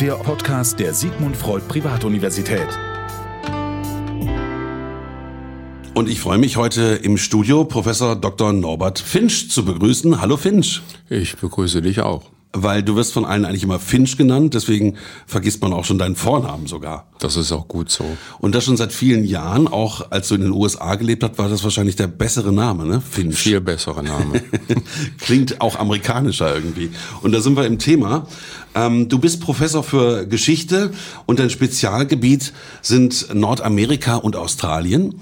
der Podcast der Sigmund Freud Privatuniversität. Und ich freue mich heute im Studio Professor Dr. Norbert Finch zu begrüßen. Hallo Finch. Ich begrüße dich auch weil du wirst von allen eigentlich immer Finch genannt, deswegen vergisst man auch schon deinen Vornamen sogar. Das ist auch gut so. Und das schon seit vielen Jahren, auch als du in den USA gelebt hast, war das wahrscheinlich der bessere Name, ne? Finch. Viel bessere Name. Klingt auch amerikanischer irgendwie. Und da sind wir im Thema. Ähm, du bist Professor für Geschichte und dein Spezialgebiet sind Nordamerika und Australien.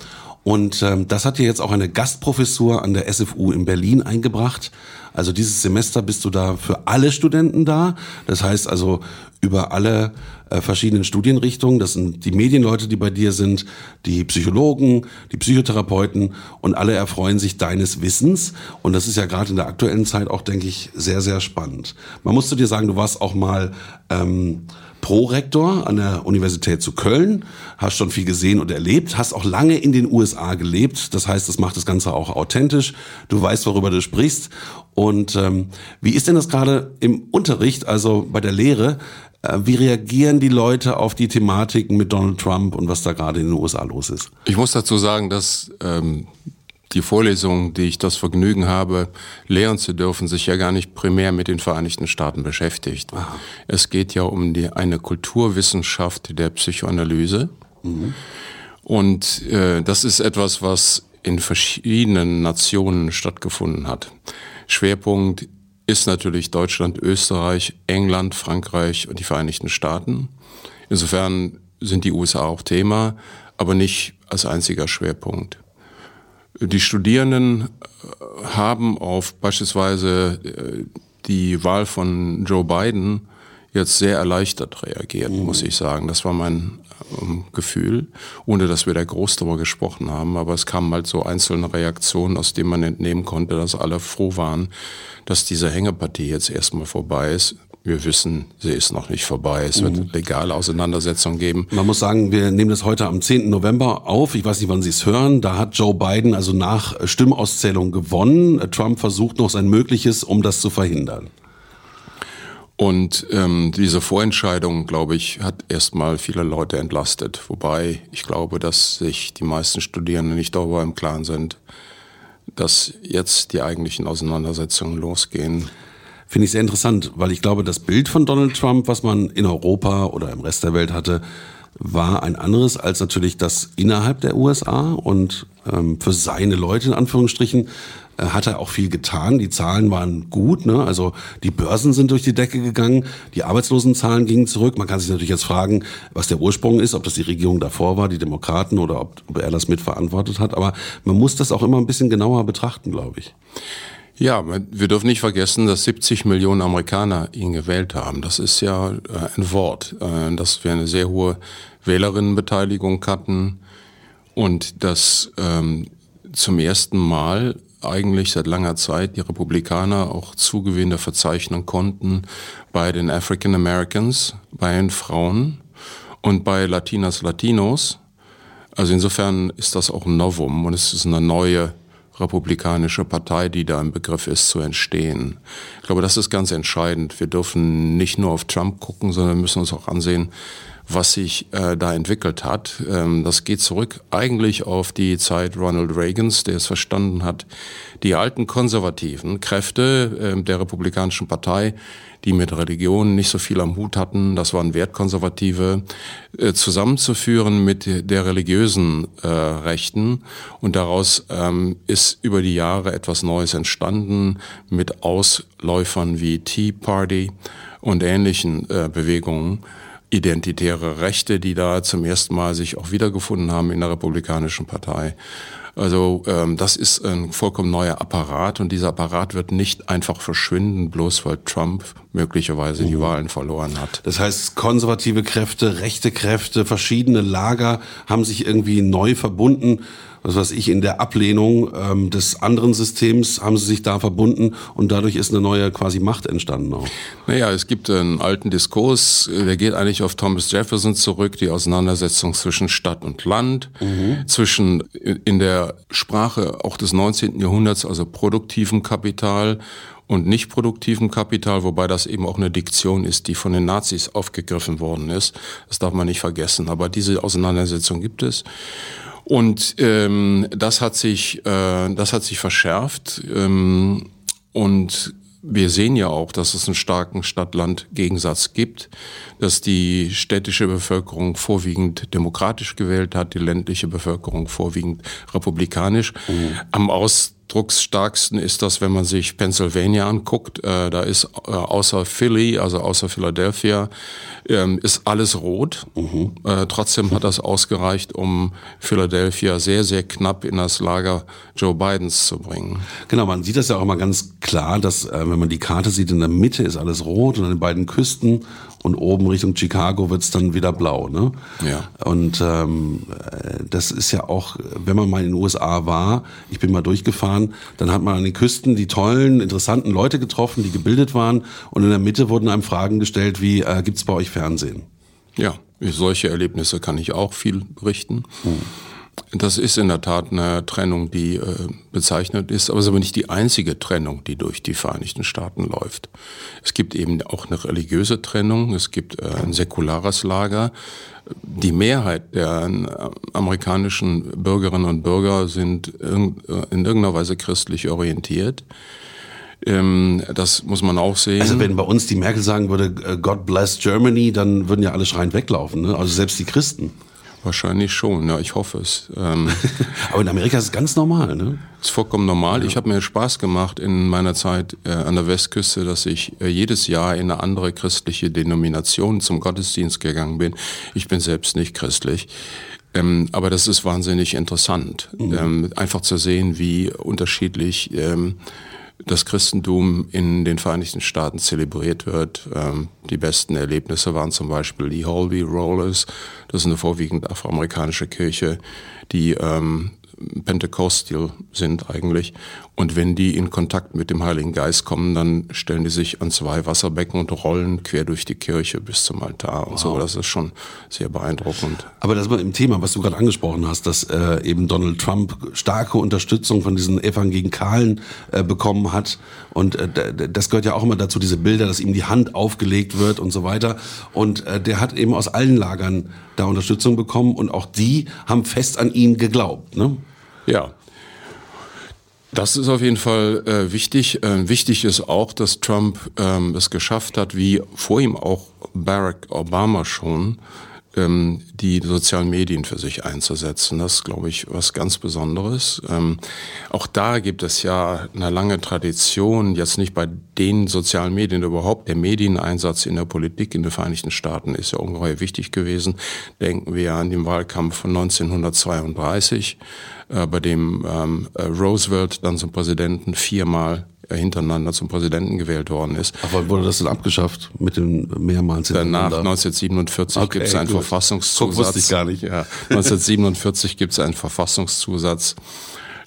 Und ähm, das hat dir jetzt auch eine Gastprofessur an der SFU in Berlin eingebracht. Also dieses Semester bist du da für alle Studenten da. Das heißt also über alle äh, verschiedenen Studienrichtungen. Das sind die Medienleute, die bei dir sind, die Psychologen, die Psychotherapeuten und alle erfreuen sich deines Wissens. Und das ist ja gerade in der aktuellen Zeit auch, denke ich, sehr, sehr spannend. Man musste dir sagen, du warst auch mal ähm, Prorektor an der Universität zu Köln, hast schon viel gesehen und erlebt, hast auch lange in den USA gelebt. Das heißt, das macht das Ganze auch authentisch. Du weißt, worüber du sprichst. Und ähm, wie ist denn das gerade im Unterricht, also bei der Lehre? Äh, wie reagieren die Leute auf die Thematiken mit Donald Trump und was da gerade in den USA los ist? Ich muss dazu sagen, dass ähm, die Vorlesungen, die ich das Vergnügen habe, lehren zu dürfen, sich ja gar nicht primär mit den Vereinigten Staaten beschäftigt. Aha. Es geht ja um die, eine Kulturwissenschaft der Psychoanalyse. Mhm. Und äh, das ist etwas, was in verschiedenen Nationen stattgefunden hat. Schwerpunkt ist natürlich Deutschland, Österreich, England, Frankreich und die Vereinigten Staaten. Insofern sind die USA auch Thema, aber nicht als einziger Schwerpunkt. Die Studierenden äh, haben auf beispielsweise äh, die Wahl von Joe Biden jetzt sehr erleichtert reagiert, mhm. muss ich sagen. Das war mein ähm, Gefühl, ohne dass wir da groß darüber gesprochen haben. Aber es kamen halt so einzelne Reaktionen, aus denen man entnehmen konnte, dass alle froh waren, dass diese Hängepartie jetzt erstmal vorbei ist. Wir wissen, sie ist noch nicht vorbei. Es wird mhm. legale Auseinandersetzungen geben. Man muss sagen, wir nehmen das heute am 10. November auf. Ich weiß nicht, wann Sie es hören. Da hat Joe Biden also nach Stimmauszählung gewonnen. Trump versucht noch sein Mögliches, um das zu verhindern. Und ähm, diese Vorentscheidung, glaube ich, hat erstmal viele Leute entlastet. Wobei ich glaube, dass sich die meisten Studierenden nicht darüber im Klaren sind, dass jetzt die eigentlichen Auseinandersetzungen losgehen. Finde ich sehr interessant, weil ich glaube, das Bild von Donald Trump, was man in Europa oder im Rest der Welt hatte, war ein anderes als natürlich das innerhalb der USA und ähm, für seine Leute in Anführungsstrichen äh, hat er auch viel getan. Die Zahlen waren gut, ne? also die Börsen sind durch die Decke gegangen, die Arbeitslosenzahlen gingen zurück. Man kann sich natürlich jetzt fragen, was der Ursprung ist, ob das die Regierung davor war, die Demokraten oder ob, ob er das mitverantwortet hat. Aber man muss das auch immer ein bisschen genauer betrachten, glaube ich. Ja, wir dürfen nicht vergessen, dass 70 Millionen Amerikaner ihn gewählt haben. Das ist ja äh, ein Wort, äh, dass wir eine sehr hohe Wählerinnenbeteiligung hatten und dass ähm, zum ersten Mal eigentlich seit langer Zeit die Republikaner auch Zugewinne verzeichnen konnten bei den African Americans, bei den Frauen und bei Latinas, Latinos. Also insofern ist das auch ein Novum und es ist eine neue republikanische Partei, die da im Begriff ist zu entstehen. Ich glaube, das ist ganz entscheidend. Wir dürfen nicht nur auf Trump gucken, sondern müssen uns auch ansehen, was sich äh, da entwickelt hat. Ähm, das geht zurück eigentlich auf die Zeit Ronald Reagans, der es verstanden hat, die alten konservativen Kräfte äh, der Republikanischen Partei, die mit Religion nicht so viel am Hut hatten, das waren Wertkonservative, äh, zusammenzuführen mit der religiösen äh, Rechten. Und daraus ähm, ist über die Jahre etwas Neues entstanden mit Ausläufern wie Tea Party und ähnlichen äh, Bewegungen identitäre Rechte, die da zum ersten Mal sich auch wiedergefunden haben in der Republikanischen Partei. Also ähm, das ist ein vollkommen neuer Apparat und dieser Apparat wird nicht einfach verschwinden, bloß weil Trump möglicherweise mhm. die Wahlen verloren hat. Das heißt, konservative Kräfte, rechte Kräfte, verschiedene Lager haben sich irgendwie neu verbunden was weiß ich, in der Ablehnung ähm, des anderen Systems haben sie sich da verbunden und dadurch ist eine neue quasi Macht entstanden auch. Naja, es gibt einen alten Diskurs, der geht eigentlich auf Thomas Jefferson zurück, die Auseinandersetzung zwischen Stadt und Land, mhm. zwischen in der Sprache auch des 19. Jahrhunderts, also produktivem Kapital und nicht produktivem Kapital, wobei das eben auch eine Diktion ist, die von den Nazis aufgegriffen worden ist. Das darf man nicht vergessen. Aber diese Auseinandersetzung gibt es. Und ähm, das hat sich, äh, das hat sich verschärft. Ähm, und wir sehen ja auch, dass es einen starken Stadt-Land-Gegensatz gibt, dass die städtische Bevölkerung vorwiegend demokratisch gewählt hat, die ländliche Bevölkerung vorwiegend republikanisch. Mhm. Am Aus ausdrucksstarksten ist das, wenn man sich Pennsylvania anguckt. Äh, da ist äh, außer Philly, also außer Philadelphia, ähm, ist alles rot. Mhm. Äh, trotzdem hat das ausgereicht, um Philadelphia sehr, sehr knapp in das Lager Joe Bidens zu bringen. Genau, man sieht das ja auch immer ganz klar, dass äh, wenn man die Karte sieht, in der Mitte ist alles rot und an den beiden Küsten und oben Richtung Chicago wird's dann wieder blau. Ne? Ja. Und ähm, das ist ja auch, wenn man mal in den USA war, ich bin mal durchgefahren, dann hat man an den Küsten die tollen, interessanten Leute getroffen, die gebildet waren und in der Mitte wurden einem Fragen gestellt wie, äh, gibt's bei euch Fernsehen? Ja, solche Erlebnisse kann ich auch viel berichten. Hm. Das ist in der Tat eine Trennung, die äh, bezeichnet ist, aber es ist aber nicht die einzige Trennung, die durch die Vereinigten Staaten läuft. Es gibt eben auch eine religiöse Trennung, es gibt äh, ein säkulares Lager. Die Mehrheit der äh, amerikanischen Bürgerinnen und Bürger sind in, äh, in irgendeiner Weise christlich orientiert. Ähm, das muss man auch sehen. Also wenn bei uns die Merkel sagen würde, äh, God bless Germany, dann würden ja alle schreiend weglaufen, ne? also selbst die Christen. Wahrscheinlich schon, ja, ich hoffe es. Ähm, Aber in Amerika ist es ganz normal, ne? Ist vollkommen normal. Ja. Ich habe mir Spaß gemacht in meiner Zeit äh, an der Westküste, dass ich äh, jedes Jahr in eine andere christliche Denomination zum Gottesdienst gegangen bin. Ich bin selbst nicht christlich. Ähm, aber das ist wahnsinnig interessant, mhm. ähm, einfach zu sehen, wie unterschiedlich ähm, das Christentum in den Vereinigten Staaten zelebriert wird. Ähm, die besten Erlebnisse waren zum Beispiel die Holby Rollers. Das ist eine vorwiegend afroamerikanische Kirche, die ähm, Pentecostal sind eigentlich. Und wenn die in Kontakt mit dem Heiligen Geist kommen, dann stellen die sich an zwei Wasserbecken und rollen quer durch die Kirche bis zum Altar und wow. so. Das ist schon sehr beeindruckend. Aber das war im Thema, was du gerade angesprochen hast, dass äh, eben Donald Trump starke Unterstützung von diesen Evangelikalen äh, bekommen hat. Und äh, das gehört ja auch immer dazu, diese Bilder, dass ihm die Hand aufgelegt wird und so weiter. Und äh, der hat eben aus allen Lagern da Unterstützung bekommen und auch die haben fest an ihn geglaubt. Ne? Ja. Das ist auf jeden Fall äh, wichtig. Äh, wichtig ist auch, dass Trump ähm, es geschafft hat, wie vor ihm auch Barack Obama schon, die sozialen Medien für sich einzusetzen. Das ist, glaube ich, was ganz Besonderes. Ähm, auch da gibt es ja eine lange Tradition, jetzt nicht bei den sozialen Medien überhaupt. Der Medieneinsatz in der Politik in den Vereinigten Staaten ist ja ungeheuer wichtig gewesen. Denken wir an den Wahlkampf von 1932, äh, bei dem ähm, äh, Roosevelt dann zum Präsidenten viermal hintereinander zum Präsidenten gewählt worden ist. Aber wurde das dann abgeschafft mit den mehrmals Danach 1947 okay, gibt es einen gut. Verfassungszusatz. Guck, wusste ich gar nicht. Ja, 1947 gibt es einen Verfassungszusatz.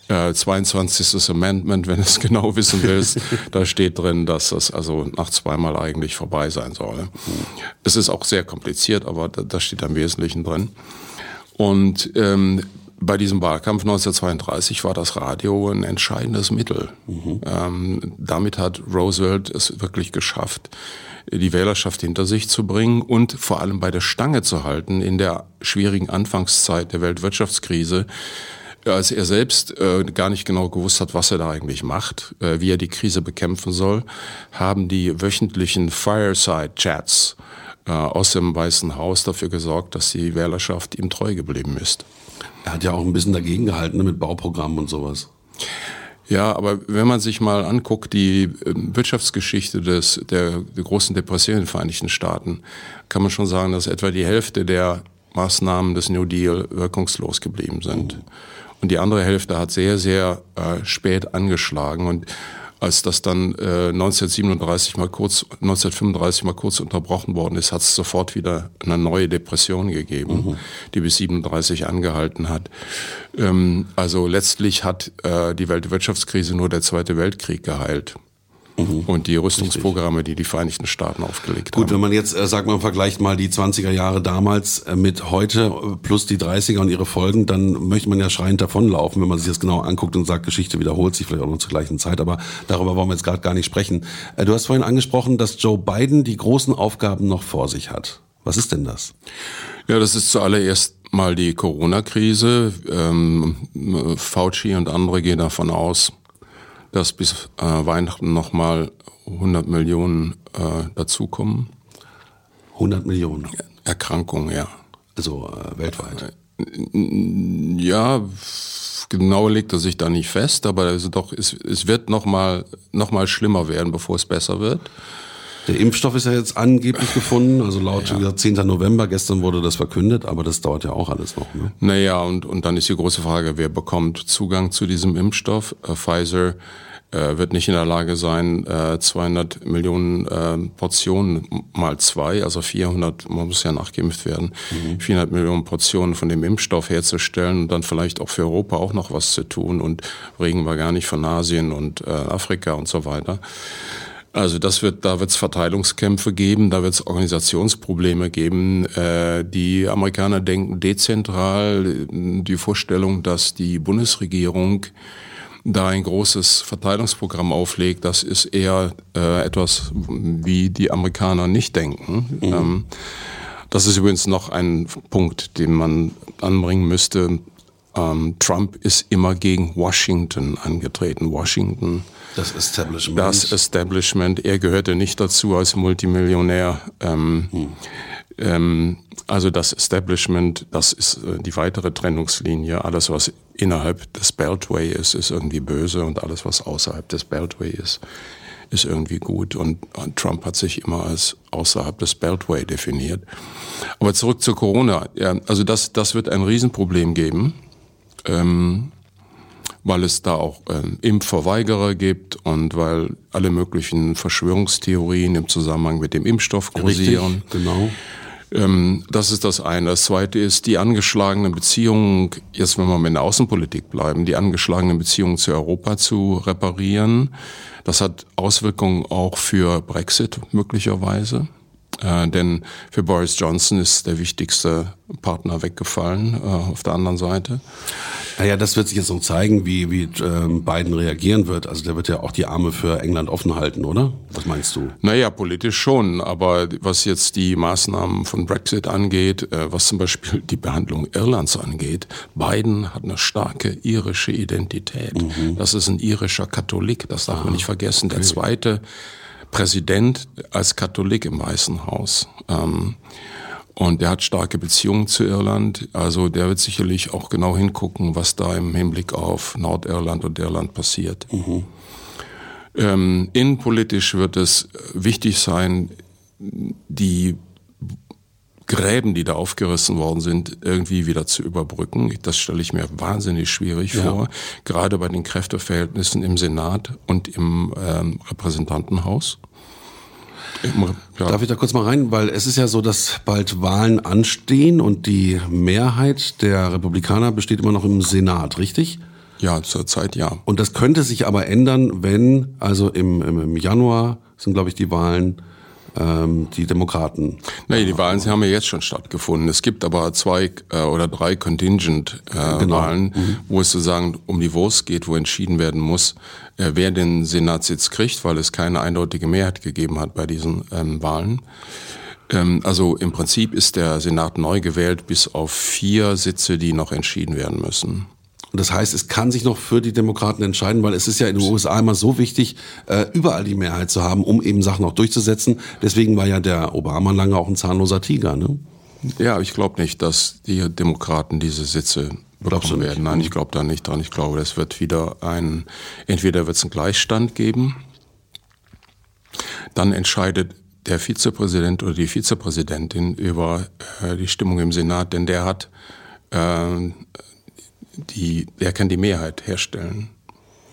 Äh, 22. Amendment, wenn du es genau wissen willst, da steht drin, dass das also nach zweimal eigentlich vorbei sein soll. Es ist auch sehr kompliziert, aber da, das steht am Wesentlichen drin. Und ähm, bei diesem Wahlkampf 1932 war das Radio ein entscheidendes Mittel. Mhm. Ähm, damit hat Roosevelt es wirklich geschafft, die Wählerschaft hinter sich zu bringen und vor allem bei der Stange zu halten in der schwierigen Anfangszeit der Weltwirtschaftskrise als er selbst äh, gar nicht genau gewusst hat, was er da eigentlich macht, äh, wie er die Krise bekämpfen soll, haben die wöchentlichen Fireside-Chats äh, aus dem Weißen Haus dafür gesorgt, dass die Wählerschaft ihm treu geblieben ist. Er hat ja auch ein bisschen dagegen gehalten ne, mit Bauprogrammen und sowas. Ja, aber wenn man sich mal anguckt, die ähm, Wirtschaftsgeschichte des, der, der großen Depression in den Vereinigten Staaten, kann man schon sagen, dass etwa die Hälfte der Maßnahmen des New Deal wirkungslos geblieben sind. Und die andere Hälfte hat sehr, sehr äh, spät angeschlagen. Und Als das dann äh, 1937 mal kurz, 1935 mal kurz unterbrochen worden ist, hat es sofort wieder eine neue Depression gegeben, mhm. die bis 37 angehalten hat. Ähm, also letztlich hat äh, die Weltwirtschaftskrise nur der Zweite Weltkrieg geheilt. Mhm. Und die Rüstungsprogramme, die die Vereinigten Staaten aufgelegt Gut, haben. Gut, wenn man jetzt, äh, sagt man, vergleicht mal die 20er Jahre damals äh, mit heute äh, plus die 30er und ihre Folgen, dann möchte man ja schreiend davonlaufen, wenn man sich das genau anguckt und sagt, Geschichte wiederholt sich vielleicht auch noch zur gleichen Zeit. Aber darüber wollen wir jetzt gerade gar nicht sprechen. Äh, du hast vorhin angesprochen, dass Joe Biden die großen Aufgaben noch vor sich hat. Was ist denn das? Ja, das ist zuallererst mal die Corona-Krise. Ähm, Fauci und andere gehen davon aus, dass bis äh, Weihnachten nochmal 100 Millionen äh, dazukommen. 100 Millionen? Erkrankungen, ja. Also äh, weltweit? Ja, genau legt er sich da nicht fest, aber es, doch, es, es wird nochmal noch mal schlimmer werden, bevor es besser wird. Der Impfstoff ist ja jetzt angeblich gefunden, also laut ja. 10. November, gestern wurde das verkündet, aber das dauert ja auch alles noch. Ne? Naja, und, und dann ist die große Frage, wer bekommt Zugang zu diesem Impfstoff? Äh, Pfizer äh, wird nicht in der Lage sein, äh, 200 Millionen äh, Portionen mal zwei, also 400, man muss ja nachgeimpft werden, mhm. 400 Millionen Portionen von dem Impfstoff herzustellen und dann vielleicht auch für Europa auch noch was zu tun und reden wir gar nicht von Asien und äh, Afrika und so weiter. Also das wird, da wird es Verteilungskämpfe geben, da wird es Organisationsprobleme geben. Äh, die Amerikaner denken dezentral. Die Vorstellung, dass die Bundesregierung da ein großes Verteilungsprogramm auflegt, das ist eher äh, etwas, wie die Amerikaner nicht denken. Mhm. Ähm, das ist übrigens noch ein Punkt, den man anbringen müsste. Ähm, Trump ist immer gegen Washington angetreten. Washington das Establishment. Das Establishment. Er gehörte nicht dazu als Multimillionär. Ähm, hm. ähm, also das Establishment, das ist äh, die weitere Trennungslinie. Alles, was innerhalb des Beltway ist, ist irgendwie böse und alles, was außerhalb des Beltway ist, ist irgendwie gut. Und, und Trump hat sich immer als außerhalb des Beltway definiert. Aber zurück zu Corona. Ja, also das, das wird ein Riesenproblem geben. Ähm, weil es da auch ähm, Impfverweigerer gibt und weil alle möglichen Verschwörungstheorien im Zusammenhang mit dem Impfstoff kursieren. Richtig, genau. Ähm, das ist das eine. Das zweite ist die angeschlagenen Beziehungen, jetzt wenn wir mit der Außenpolitik bleiben, die angeschlagenen Beziehungen zu Europa zu reparieren. Das hat Auswirkungen auch für Brexit möglicherweise. Äh, denn für Boris Johnson ist der wichtigste Partner weggefallen äh, auf der anderen Seite. Naja, das wird sich jetzt noch zeigen, wie, wie ähm, Biden reagieren wird. Also der wird ja auch die Arme für England offen halten, oder? Was meinst du? Naja, politisch schon. Aber was jetzt die Maßnahmen von Brexit angeht, äh, was zum Beispiel die Behandlung Irlands angeht, Biden hat eine starke irische Identität. Mhm. Das ist ein irischer Katholik, das darf ah, man nicht vergessen. Der zweite Präsident als Katholik im Weißen Haus. Ähm, und der hat starke Beziehungen zu Irland. Also der wird sicherlich auch genau hingucken, was da im Hinblick auf Nordirland und Irland passiert. Mhm. Ähm, innenpolitisch wird es wichtig sein, die Gräben, die da aufgerissen worden sind, irgendwie wieder zu überbrücken. Das stelle ich mir wahnsinnig schwierig ja. vor, gerade bei den Kräfteverhältnissen im Senat und im ähm, Repräsentantenhaus. Ja. Darf ich da kurz mal rein? Weil es ist ja so, dass bald Wahlen anstehen und die Mehrheit der Republikaner besteht immer noch im Senat, richtig? Ja, zurzeit ja. Und das könnte sich aber ändern, wenn, also im, im Januar sind, glaube ich, die Wahlen ähm, die Demokraten. Nee, die Wahlen haben ja jetzt schon stattgefunden. Es gibt aber zwei äh, oder drei Contingent-Wahlen, äh, genau. mhm. wo es sozusagen um die Wurst geht, wo entschieden werden muss, äh, wer den Senatssitz kriegt, weil es keine eindeutige Mehrheit gegeben hat bei diesen ähm, Wahlen. Ähm, also im Prinzip ist der Senat neu gewählt bis auf vier Sitze, die noch entschieden werden müssen. Und das heißt, es kann sich noch für die Demokraten entscheiden, weil es ist ja in den USA immer so wichtig, äh, überall die Mehrheit zu haben, um eben Sachen auch durchzusetzen. Deswegen war ja der Obama lange auch ein zahnloser Tiger. Ne? Ja, ich glaube nicht, dass die Demokraten diese Sitze bekommen werden. Nein, ich glaube da nicht dran. Ich glaube, es wird wieder ein, entweder wird es einen Gleichstand geben, dann entscheidet der Vizepräsident oder die Vizepräsidentin über äh, die Stimmung im Senat, denn der hat äh, die, der kann die Mehrheit herstellen.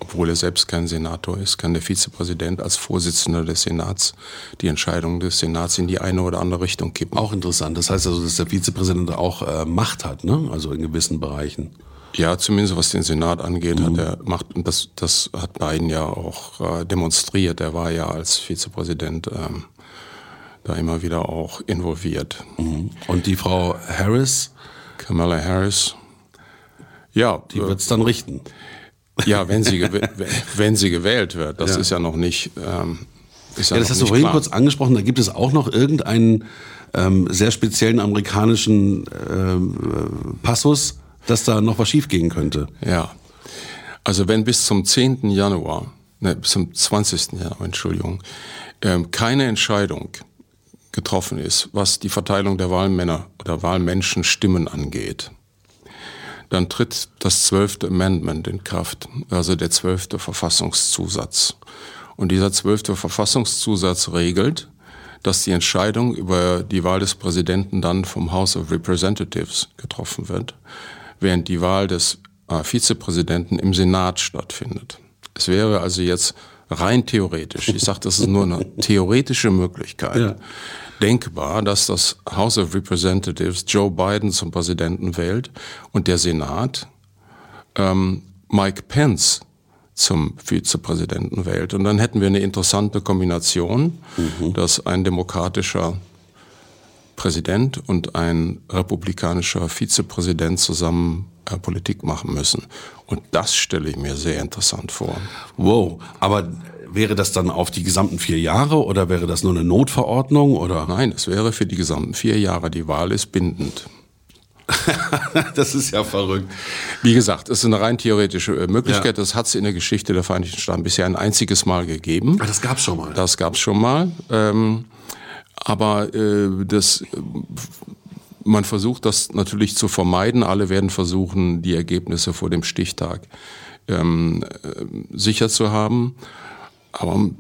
obwohl er selbst kein Senator ist, kann der Vizepräsident als Vorsitzender des Senats die Entscheidung des Senats in die eine oder andere Richtung kippen. Auch interessant. Das heißt also, dass der Vizepräsident auch äh, Macht hat, ne? also in gewissen Bereichen. Ja, zumindest was den Senat angeht, mhm. hat er Macht, und das, das hat Biden ja auch äh, demonstriert. Er war ja als Vizepräsident ähm, da immer wieder auch involviert. Mhm. Und die Frau Harris? Kamala Harris. Ja. Die wird es dann richten. Ja, wenn sie, wenn sie gewählt wird. Das ja. ist ja noch nicht. Ähm, ist ja, ja das hast du vorhin klar. kurz angesprochen. Da gibt es auch noch irgendeinen ähm, sehr speziellen amerikanischen ähm, Passus, dass da noch was schiefgehen könnte. Ja. Also wenn bis zum 10. Januar, ne, bis zum 20. Januar, Entschuldigung, ähm, keine Entscheidung getroffen ist, was die Verteilung der Wahlmänner oder Wahlmenschen Stimmen angeht, dann tritt das zwölfte Amendment in Kraft, also der zwölfte Verfassungszusatz. Und dieser zwölfte Verfassungszusatz regelt, dass die Entscheidung über die Wahl des Präsidenten dann vom House of Representatives getroffen wird, während die Wahl des äh, Vizepräsidenten im Senat stattfindet. Es wäre also jetzt rein theoretisch, ich sage, das ist nur eine theoretische Möglichkeit, ja. denkbar, dass das House of Representatives Joe Biden zum Präsidenten wählt und der Senat ähm, Mike Pence zum Vizepräsidenten wählt. Und dann hätten wir eine interessante Kombination, mhm. dass ein demokratischer Präsident und ein republikanischer Vizepräsident zusammen äh, Politik machen müssen. Und das stelle ich mir sehr interessant vor. Wow, aber wäre das dann auf die gesamten vier Jahre oder wäre das nur eine Notverordnung oder? Nein, es wäre für die gesamten vier Jahre. Die Wahl ist bindend. das ist ja verrückt. Wie gesagt, es ist eine rein theoretische äh, Möglichkeit. Ja. Das hat es in der Geschichte der Vereinigten Staaten bisher ein einziges Mal gegeben. Ah, das gab es schon mal. Das gab es schon mal. Ähm, aber äh, das, man versucht das natürlich zu vermeiden. Alle werden versuchen, die Ergebnisse vor dem Stichtag ähm, äh, sicher zu haben. Aber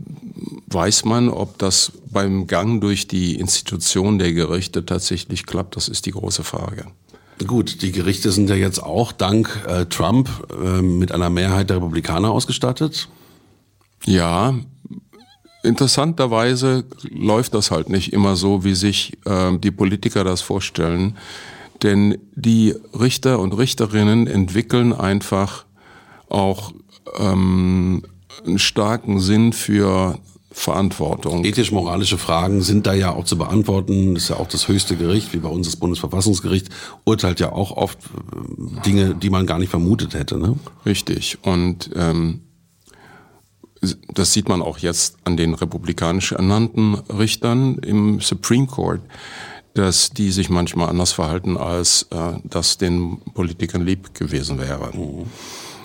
weiß man, ob das beim Gang durch die Institution der Gerichte tatsächlich klappt? Das ist die große Frage. Gut, die Gerichte sind ja jetzt auch dank äh, Trump äh, mit einer Mehrheit der Republikaner ausgestattet. Ja, interessanterweise läuft das halt nicht immer so, wie sich äh, die Politiker das vorstellen. Denn die Richter und Richterinnen entwickeln einfach auch ähm, einen starken Sinn für Verantwortung. Ethisch-moralische Fragen sind da ja auch zu beantworten. Das ist ja auch das höchste Gericht, wie bei uns das Bundesverfassungsgericht, urteilt ja auch oft äh, Dinge, die man gar nicht vermutet hätte. Ne? Richtig. Und ähm, das sieht man auch jetzt an den republikanisch ernannten Richtern im Supreme Court, dass die sich manchmal anders verhalten, als äh, das den Politikern lieb gewesen wäre. Mhm.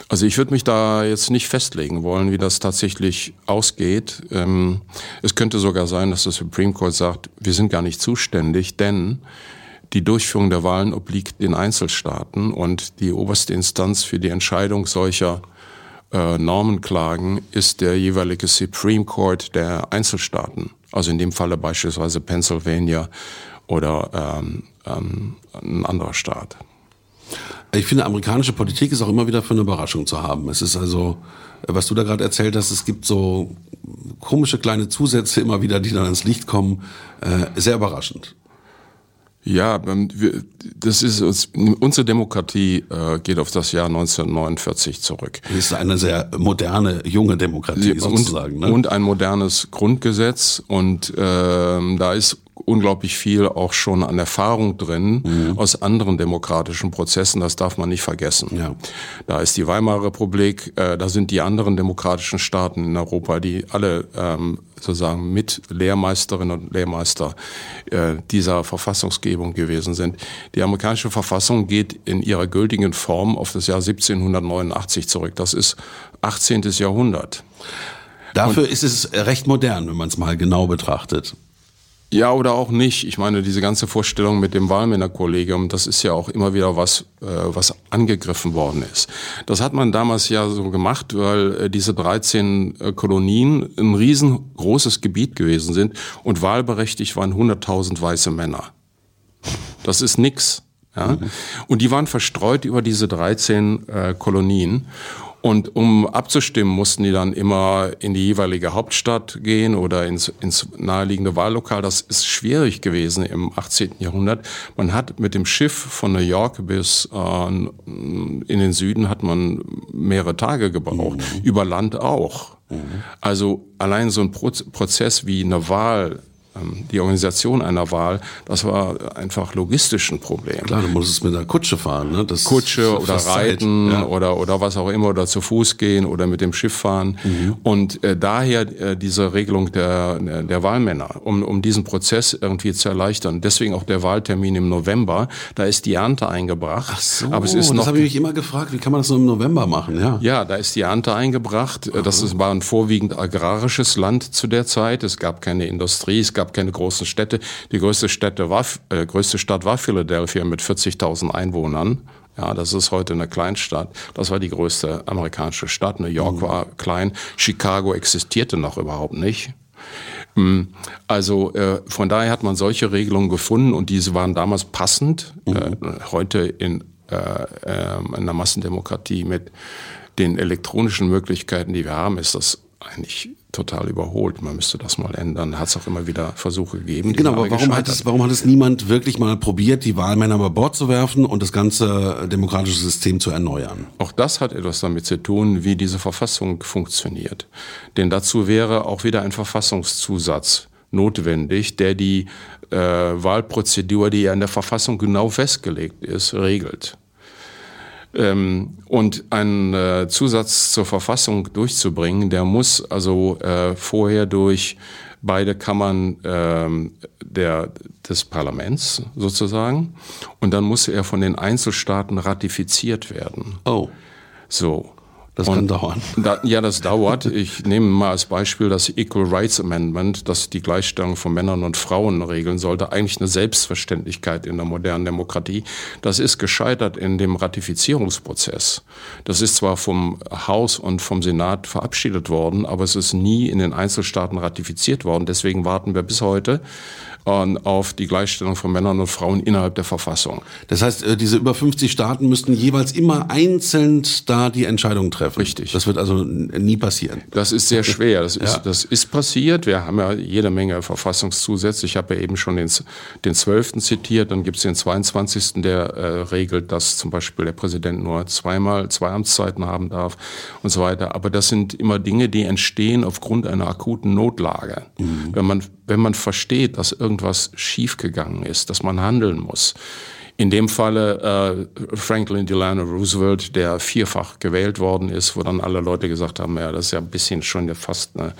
Also ich würde mich da jetzt nicht festlegen wollen, wie das tatsächlich ausgeht. Ähm, es könnte sogar sein, dass das Supreme Court sagt, wir sind gar nicht zuständig, denn die Durchführung der Wahlen obliegt den Einzelstaaten und die oberste Instanz für die Entscheidung solcher äh, Normenklagen ist der jeweilige Supreme Court der Einzelstaaten. Also in dem Falle beispielsweise Pennsylvania oder ähm, ähm, ein anderer Staat. Ich finde, amerikanische Politik ist auch immer wieder für eine Überraschung zu haben. Es ist also, was du da gerade erzählt hast, es gibt so komische kleine Zusätze immer wieder, die dann ans Licht kommen. Äh, sehr überraschend. Ja, ähm, das ist unsere Demokratie äh, geht auf das Jahr 1949 zurück. Das ist eine sehr moderne, junge Demokratie sozusagen. Und, ne? und ein modernes Grundgesetz und äh, da ist unglaublich viel auch schon an Erfahrung drin mhm. aus anderen demokratischen Prozessen. Das darf man nicht vergessen. Ja. Da ist die Weimarer Republik, äh, da sind die anderen demokratischen Staaten in Europa, die alle ähm, sozusagen mit Lehrmeisterinnen und Lehrmeister äh, dieser Verfassungsgebung gewesen sind. Die amerikanische Verfassung geht in ihrer gültigen Form auf das Jahr 1789 zurück. Das ist 18. Jahrhundert. Dafür und ist es recht modern, wenn man es mal genau betrachtet. Ja, oder auch nicht. Ich meine, diese ganze Vorstellung mit dem Wahlmännerkollegium, das ist ja auch immer wieder was, äh, was angegriffen worden ist. Das hat man damals ja so gemacht, weil äh, diese 13 äh, Kolonien ein riesengroßes Gebiet gewesen sind und wahlberechtigt waren 100.000 weiße Männer. Das ist nix. Ja? Mhm. Und die waren verstreut über diese 13 äh, Kolonien. Und um abzustimmen, mussten die dann immer in die jeweilige Hauptstadt gehen oder ins, ins naheliegende Wahllokal. Das ist schwierig gewesen im 18. Jahrhundert. Man hat mit dem Schiff von New York bis äh, in den Süden hat man mehrere Tage gebraucht. Mhm. Über Land auch. Mhm. Also allein so ein Prozess wie eine Wahl die Organisation einer Wahl, das war einfach logistisch ein Problem. Klar, du musstest mit einer Kutsche fahren, ne? Das Kutsche oder reiten ja. oder, oder was auch immer, oder zu Fuß gehen oder mit dem Schiff fahren. Mhm. Und äh, daher äh, diese Regelung der, der Wahlmänner, um, um diesen Prozess irgendwie zu erleichtern. Deswegen auch der Wahltermin im November, da ist die Ernte eingebracht. Ach so, aber es ist noch, das habe ich mich immer gefragt, wie kann man das so im November machen? Ja, ja da ist die Ernte eingebracht. Aha. Das war ein vorwiegend agrarisches Land zu der Zeit. Es gab keine Industrie, es gab gab keine großen Städte. Die größte, Städte war, äh, größte Stadt war Philadelphia mit 40.000 Einwohnern. Ja, das ist heute eine Kleinstadt. Das war die größte amerikanische Stadt. New York mhm. war klein. Chicago existierte noch überhaupt nicht. Hm, also äh, von daher hat man solche Regelungen gefunden und diese waren damals passend. Mhm. Äh, heute in, äh, äh, in einer Massendemokratie mit den elektronischen Möglichkeiten, die wir haben, ist das eigentlich total überholt. Man müsste das mal ändern. Hat es auch immer wieder Versuche gegeben. Genau, aber warum hat, es, warum hat es niemand wirklich mal probiert, die Wahlmänner über Bord zu werfen und das ganze demokratische System zu erneuern? Auch das hat etwas damit zu tun, wie diese Verfassung funktioniert. Denn dazu wäre auch wieder ein Verfassungszusatz notwendig, der die äh, Wahlprozedur, die ja in der Verfassung genau festgelegt ist, regelt. Ähm, und einen äh, Zusatz zur Verfassung durchzubringen, der muss also äh, vorher durch beide Kammern ähm, der, des Parlaments sozusagen und dann muss er von den Einzelstaaten ratifiziert werden. Oh. So. Das kann dauern. Da, ja, das dauert. Ich nehme mal als Beispiel das Equal Rights Amendment, das die Gleichstellung von Männern und Frauen regeln sollte. Eigentlich eine Selbstverständlichkeit in der modernen Demokratie. Das ist gescheitert in dem Ratifizierungsprozess. Das ist zwar vom Haus und vom Senat verabschiedet worden, aber es ist nie in den Einzelstaaten ratifiziert worden. Deswegen warten wir bis heute auf die Gleichstellung von Männern und Frauen innerhalb der Verfassung. Das heißt, äh, diese über 50 Staaten müssten jeweils immer einzeln da die Entscheidung treffen. Richtig. Das wird also nie passieren. Das ist sehr schwer. Das ist, ja. das ist passiert. Wir haben ja jede Menge Verfassungszusätze. Ich habe ja eben schon den, den 12. zitiert. Dann gibt es den 22. der äh, regelt, dass zum Beispiel der Präsident nur zweimal zwei Amtszeiten haben darf und so weiter. Aber das sind immer Dinge, die entstehen aufgrund einer akuten Notlage. Mhm. Wenn man wenn man versteht, dass irgendwas schiefgegangen ist, dass man handeln muss. In dem Falle äh, Franklin Delano Roosevelt, der vierfach gewählt worden ist, wo dann alle Leute gesagt haben, ja, das ist ja ein bisschen schon fast eine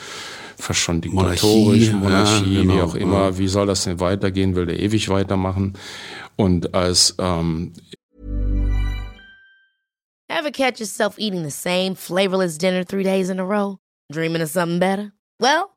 fast schon diktatorisch, Monarchie, Monarchie ja, genau, wie auch immer. Ja. Wie soll das denn weitergehen? Will der ewig weitermachen? Und als ähm Ever catch yourself eating the same flavorless dinner three days in a row? Dreaming of something better? Well,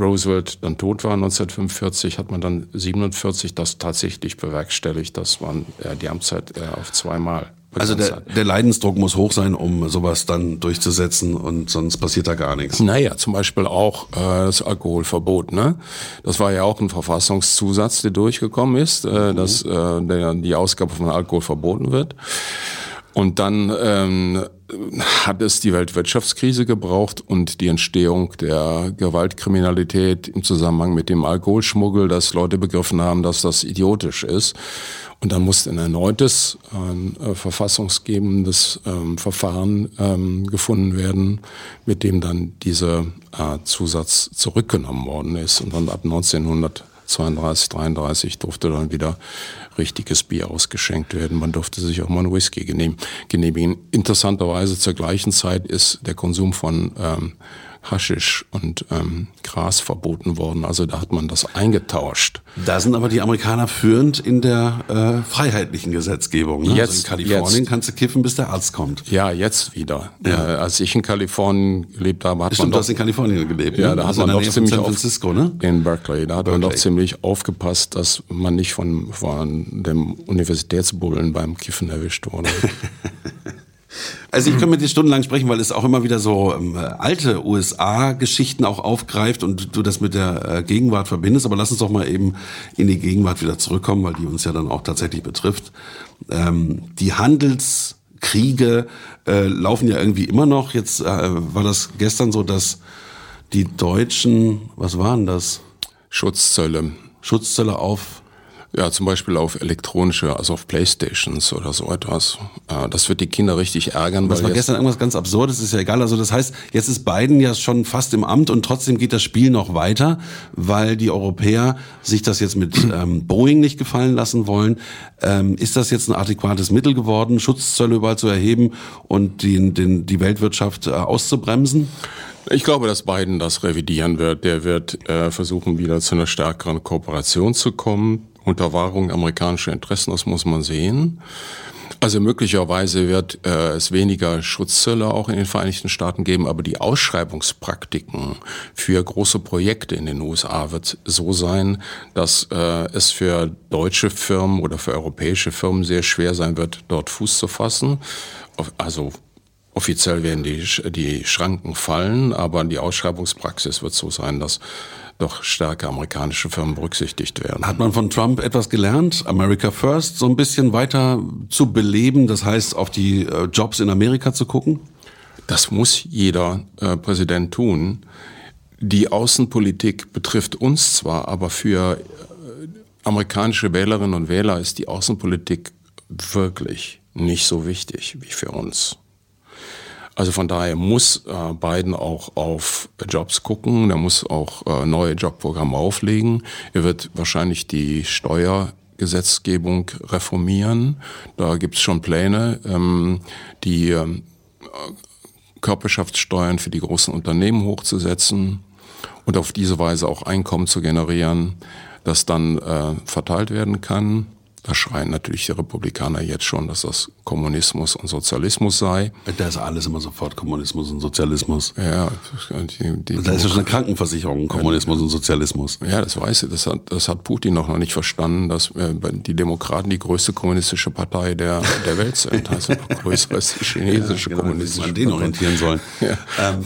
Roosevelt dann tot war 1945, hat man dann 47 das tatsächlich bewerkstelligt, dass man äh, die Amtszeit äh, auf zweimal also der, der, Leidensdruck muss hoch sein, um sowas dann durchzusetzen und sonst passiert da gar nichts. Naja, zum Beispiel auch äh, das Alkoholverbot. Ne? Das war ja auch ein Verfassungszusatz, der durchgekommen ist, äh, mhm. dass äh, der, die Ausgabe von Alkohol verboten wird. Und dann ähm, hat es die Weltwirtschaftskrise gebraucht und die Entstehung der Gewaltkriminalität im Zusammenhang mit dem Alkoholschmuggel, dass Leute begriffen haben, dass das idiotisch ist. Und dann musste ein erneutes äh, verfassungsgebendes ähm, Verfahren ähm, gefunden werden, mit dem dann dieser äh, Zusatz zurückgenommen worden ist. Und dann ab 1932, 33 durfte dann wieder richtiges Bier ausgeschenkt werden. Man durfte sich auch mal einen Whisky genehmigen. Interessanterweise zur gleichen Zeit ist der Konsum von ähm, Haschisch und ähm, Gras verboten worden. Also da hat man das eingetauscht. Da sind aber die Amerikaner führend in der äh, freiheitlichen Gesetzgebung. Ne? Jetzt, also in Kalifornien jetzt. kannst du kiffen, bis der Arzt kommt. Ja, jetzt wieder. Ja. Äh, als ich in Kalifornien gelebt habe, hat Stimmt, man du doch, hast in Kalifornien gelebt. ja, ne? da hat Also man doch ziemlich San auf, Francisco, ne? in Berkeley, da hat man doch Berkeley. ziemlich aufgepasst, dass man nicht von, von dem Universitätsbullen beim Kiffen erwischt wurde. Also ich könnte mit dir stundenlang sprechen, weil es auch immer wieder so ähm, alte USA-Geschichten auch aufgreift und du das mit der äh, Gegenwart verbindest. Aber lass uns doch mal eben in die Gegenwart wieder zurückkommen, weil die uns ja dann auch tatsächlich betrifft. Ähm, die Handelskriege äh, laufen ja irgendwie immer noch. Jetzt äh, war das gestern so, dass die Deutschen, was waren das? Schutzzölle. Schutzzölle auf Ja, zum Beispiel auf elektronische, also auf Playstations oder so etwas. Äh, Das wird die Kinder richtig ärgern. Das war gestern irgendwas ganz Absurdes, ist ja egal. Also das heißt, jetzt ist Biden ja schon fast im Amt und trotzdem geht das Spiel noch weiter, weil die Europäer sich das jetzt mit ähm, Boeing nicht gefallen lassen wollen. Ähm, ist das jetzt ein adäquates Mittel geworden, Schutzzölle überall zu erheben und die, den, die Weltwirtschaft äh, auszubremsen? Ich glaube, dass Biden das revidieren wird. Der wird äh, versuchen, wieder zu einer stärkeren Kooperation zu kommen. Unter Wahrung amerikanischer Interessen, das muss man sehen. Also möglicherweise wird äh, es weniger Schutzzölle auch in den Vereinigten Staaten geben, aber die Ausschreibungspraktiken für große Projekte in den USA wird so sein, dass äh, es für deutsche Firmen oder für europäische Firmen sehr schwer sein wird, dort Fuß zu fassen. Also Offiziell werden die, die Schranken fallen, aber die Ausschreibungspraxis wird so sein, dass doch stärker amerikanische Firmen berücksichtigt werden. Hat man von Trump etwas gelernt, America First so ein bisschen weiter zu beleben, das heißt auf die äh, Jobs in Amerika zu gucken? Das muss jeder äh, Präsident tun. Die Außenpolitik betrifft uns zwar, aber für äh, amerikanische Wählerinnen und Wähler ist die Außenpolitik wirklich nicht so wichtig wie für uns. Also von daher muss äh, Biden auch auf Jobs gucken, er muss auch äh, neue Jobprogramme auflegen. Er wird wahrscheinlich die Steuergesetzgebung reformieren. Da gibt es schon Pläne, ähm, die ähm, Körperschaftssteuern für die großen Unternehmen hochzusetzen und auf diese Weise auch Einkommen zu generieren, das dann äh, verteilt werden kann. Da schreien natürlich die Republikaner jetzt schon, dass das Kommunismus und Sozialismus sei. Da ist alles immer sofort Kommunismus und Sozialismus. Ja, die, die Da ist ja schon eine Krankenversicherung, Kommunismus und Sozialismus. ja, das weiß ich. Das hat, das hat Putin noch nicht verstanden, dass äh, die Demokraten die größte kommunistische Partei der, der Welt sind. Also größer als die chinesische Genau, kommunistische an den Partei. orientieren sollen. Ja. Ähm,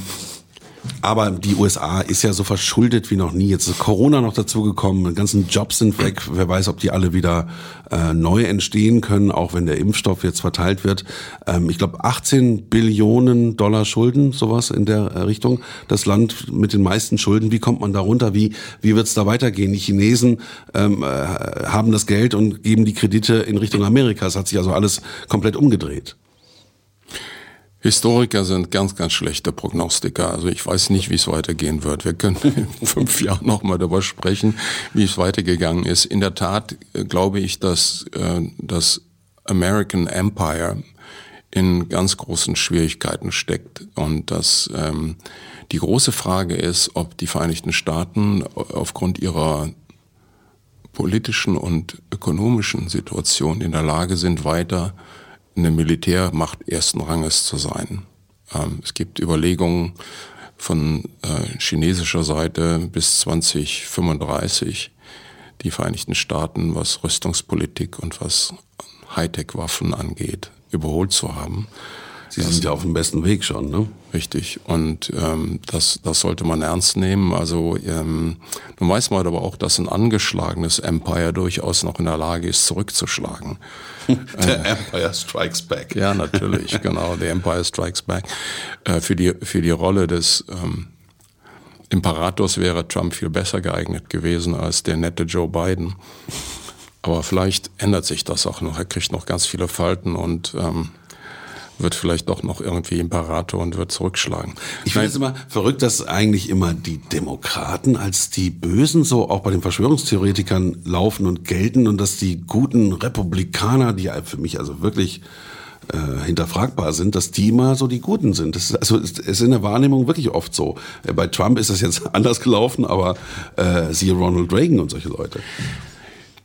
aber die USA ist ja so verschuldet wie noch nie. Jetzt ist Corona noch dazugekommen, die ganzen Jobs sind weg. Wer weiß, ob die alle wieder äh, neu entstehen können, auch wenn der Impfstoff jetzt verteilt wird. Ähm, ich glaube, 18 Billionen Dollar Schulden, sowas in der äh, Richtung. Das Land mit den meisten Schulden. Wie kommt man da runter? Wie, wie wird es da weitergehen? Die Chinesen ähm, äh, haben das Geld und geben die Kredite in Richtung Amerika. Es hat sich also alles komplett umgedreht. Historiker sind ganz, ganz schlechte Prognostiker. Also ich weiß nicht, wie es weitergehen wird. Wir können in fünf Jahren nochmal darüber sprechen, wie es weitergegangen ist. In der Tat äh, glaube ich, dass äh, das American Empire in ganz großen Schwierigkeiten steckt und dass ähm, die große Frage ist, ob die Vereinigten Staaten aufgrund ihrer politischen und ökonomischen Situation in der Lage sind, weiter eine Militärmacht ersten Ranges zu sein. Ähm, es gibt Überlegungen von äh, chinesischer Seite bis 2035 die Vereinigten Staaten, was Rüstungspolitik und was Hightech-Waffen angeht, überholt zu haben. Sie sind ja auf dem besten Weg schon, ne? Richtig. Und ähm, das, das sollte man ernst nehmen. Also ähm, nun weiß man aber auch, dass ein angeschlagenes Empire durchaus noch in der Lage ist, zurückzuschlagen. Der Empire Strikes Back. Ja, natürlich, genau. The Empire Strikes Back. Äh, für, die, für die Rolle des ähm, Imperators wäre Trump viel besser geeignet gewesen als der nette Joe Biden. Aber vielleicht ändert sich das auch noch. Er kriegt noch ganz viele Falten und ähm, wird vielleicht doch noch irgendwie Imperator und wird zurückschlagen. Ich finde es immer verrückt, dass eigentlich immer die Demokraten als die Bösen so auch bei den Verschwörungstheoretikern laufen und gelten und dass die guten Republikaner, die für mich also wirklich äh, hinterfragbar sind, dass die immer so die Guten sind. Das ist, also es ist in der Wahrnehmung wirklich oft so. Äh, bei Trump ist das jetzt anders gelaufen, aber äh, siehe Ronald Reagan und solche Leute.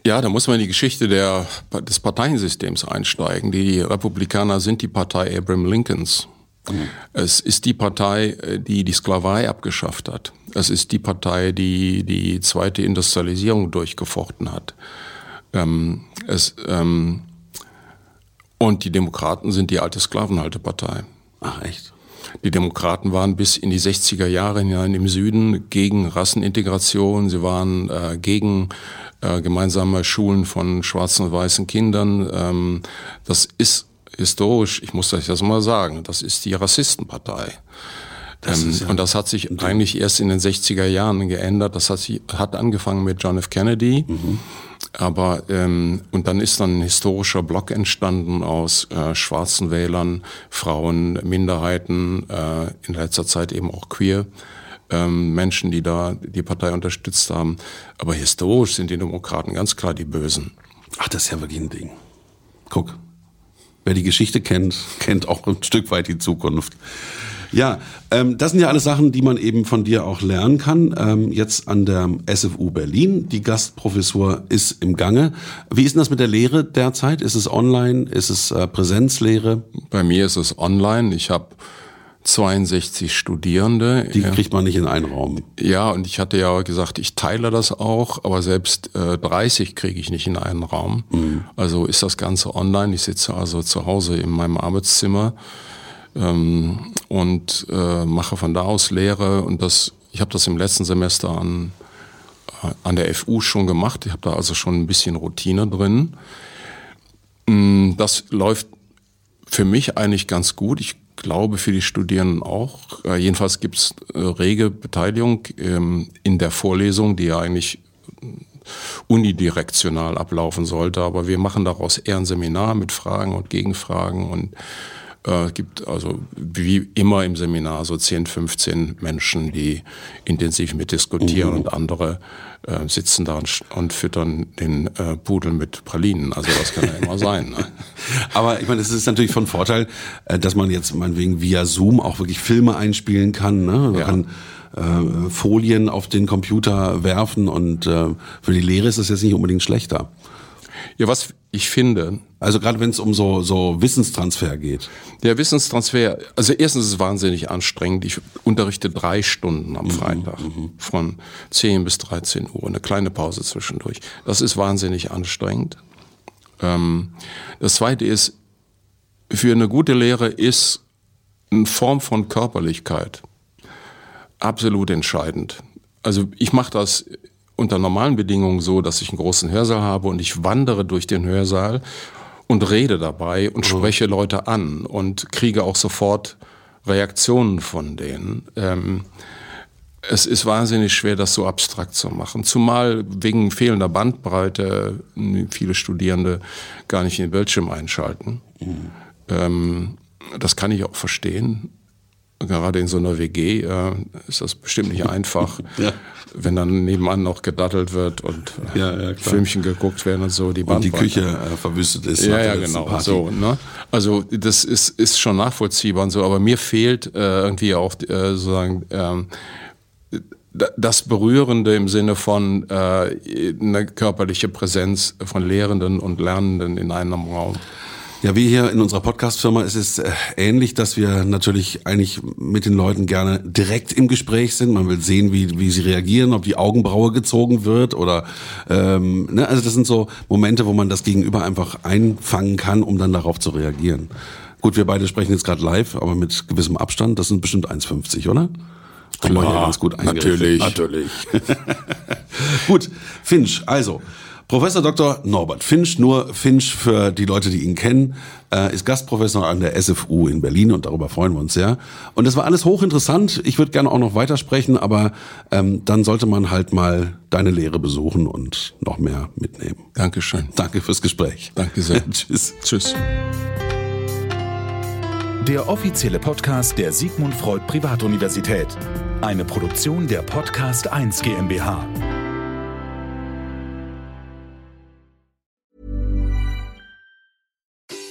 Ja, da muss man in die Geschichte der, des Parteiensystems einsteigen. Die Republikaner sind die Partei Abraham Lincolns. Mhm. Es ist die Partei, äh, die die Sklaverei abgeschafft hat. Es ist die Partei, die die zweite Industrialisierung durchgefochten hat. Ähm, es, ähm, und die Demokraten sind die alte Sklavenhaltepartei. Ach echt? Die Demokraten waren bis in die 60er Jahre hinein im Süden gegen Rassenintegration. Sie waren äh, gegen äh, gemeinsame Schulen von schwarzen und weißen Kindern. Ähm, das ist historisch, ich muss euch das mal sagen, das ist die Rassistenpartei. Das ähm, ja und das hat sich eigentlich erst in den 60er Jahren geändert. Das hat, sich, hat angefangen mit John F. Kennedy. Mhm. Aber ähm, und dann ist dann ein historischer Block entstanden aus äh, schwarzen Wählern, Frauen, Minderheiten, äh, in letzter Zeit eben auch queer. Ähm, Menschen, die da die Partei unterstützt haben. Aber historisch sind die Demokraten ganz klar die Bösen. Ach, das ist ja wirklich ein Ding. Guck, wer die Geschichte kennt, kennt auch ein Stück weit die Zukunft. Ja, ähm, das sind ja alles Sachen, die man eben von dir auch lernen kann. Ähm, jetzt an der SFU Berlin. Die Gastprofessur ist im Gange. Wie ist denn das mit der Lehre derzeit? Ist es online? Ist es äh, Präsenzlehre? Bei mir ist es online. Ich habe 62 Studierende. Die kriegt man nicht in einen Raum. Ja, und ich hatte ja gesagt, ich teile das auch, aber selbst äh, 30 kriege ich nicht in einen Raum. Mhm. Also ist das Ganze online. Ich sitze also zu Hause in meinem Arbeitszimmer ähm, und äh, mache von da aus Lehre. Und das, ich habe das im letzten Semester an, äh, an der FU schon gemacht. Ich habe da also schon ein bisschen Routine drin. Mm, das läuft für mich eigentlich ganz gut. Ich glaube für die Studierenden auch. Äh, jedenfalls gibt es äh, rege Beteiligung ähm, in der Vorlesung, die ja eigentlich unidirektional ablaufen sollte. Aber wir machen daraus eher ein Seminar mit Fragen und Gegenfragen und äh, gibt also wie immer im Seminar so 10, 15 Menschen, die intensiv mitdiskutieren mhm. und andere äh, sitzen da und, und füttern den äh, Pudel mit Pralinen. Also das kann ja immer sein. Ne? Aber ich meine, es ist natürlich von Vorteil, äh, dass man jetzt meinetwegen via Zoom auch wirklich Filme einspielen kann. Ne? Man ja. kann äh, Folien auf den Computer werfen und äh, für die Lehre ist es jetzt nicht unbedingt schlechter. Ja, was ich finde. Also gerade wenn es um so, so Wissenstransfer geht. Der Wissenstransfer, also erstens ist es wahnsinnig anstrengend. Ich unterrichte drei Stunden am mhm, Freitag mhm, von 10 bis 13 Uhr, eine kleine Pause zwischendurch. Das ist wahnsinnig anstrengend. Ähm, das zweite ist, für eine gute Lehre ist eine Form von Körperlichkeit absolut entscheidend. Also ich mache das unter normalen Bedingungen so, dass ich einen großen Hörsaal habe und ich wandere durch den Hörsaal und rede dabei und mhm. spreche Leute an und kriege auch sofort Reaktionen von denen. Ähm, es ist wahnsinnig schwer, das so abstrakt zu machen. Zumal wegen fehlender Bandbreite viele Studierende gar nicht in den Bildschirm einschalten. Mhm. Ähm, das kann ich auch verstehen gerade in so einer WG äh, ist das bestimmt nicht einfach, ja. wenn dann nebenan noch gedattelt wird und äh, ja, ja, Filmchen geguckt werden und so. Die und die Küche äh, verwüstet ist. Ja, ja, genau. So, ne? Also das ist, ist schon nachvollziehbar und so, aber mir fehlt äh, irgendwie auch äh, sozusagen ähm, das Berührende im Sinne von äh, eine körperliche Präsenz von Lehrenden und Lernenden in einem Raum. Ja, wie hier in unserer Podcast-Firma ist es äh, ähnlich, dass wir natürlich eigentlich mit den Leuten gerne direkt im Gespräch sind. Man will sehen, wie, wie sie reagieren, ob die Augenbraue gezogen wird oder ähm, ne? also das sind so Momente, wo man das Gegenüber einfach einfangen kann, um dann darauf zu reagieren. Gut, wir beide sprechen jetzt gerade live, aber mit gewissem Abstand. Das sind bestimmt 1,50, oder? Klar, ja ganz gut natürlich. Natürlich. gut, Finch, also Professor Dr. Norbert Finch, nur Finch für die Leute, die ihn kennen, äh, ist Gastprofessor an der SFU in Berlin und darüber freuen wir uns sehr. Und das war alles hochinteressant. Ich würde gerne auch noch weitersprechen, aber ähm, dann sollte man halt mal deine Lehre besuchen und noch mehr mitnehmen. Dankeschön. Danke fürs Gespräch. Danke sehr. Tschüss. Tschüss. Der offizielle Podcast der Sigmund Freud Privatuniversität. Eine Produktion der Podcast 1 GmbH.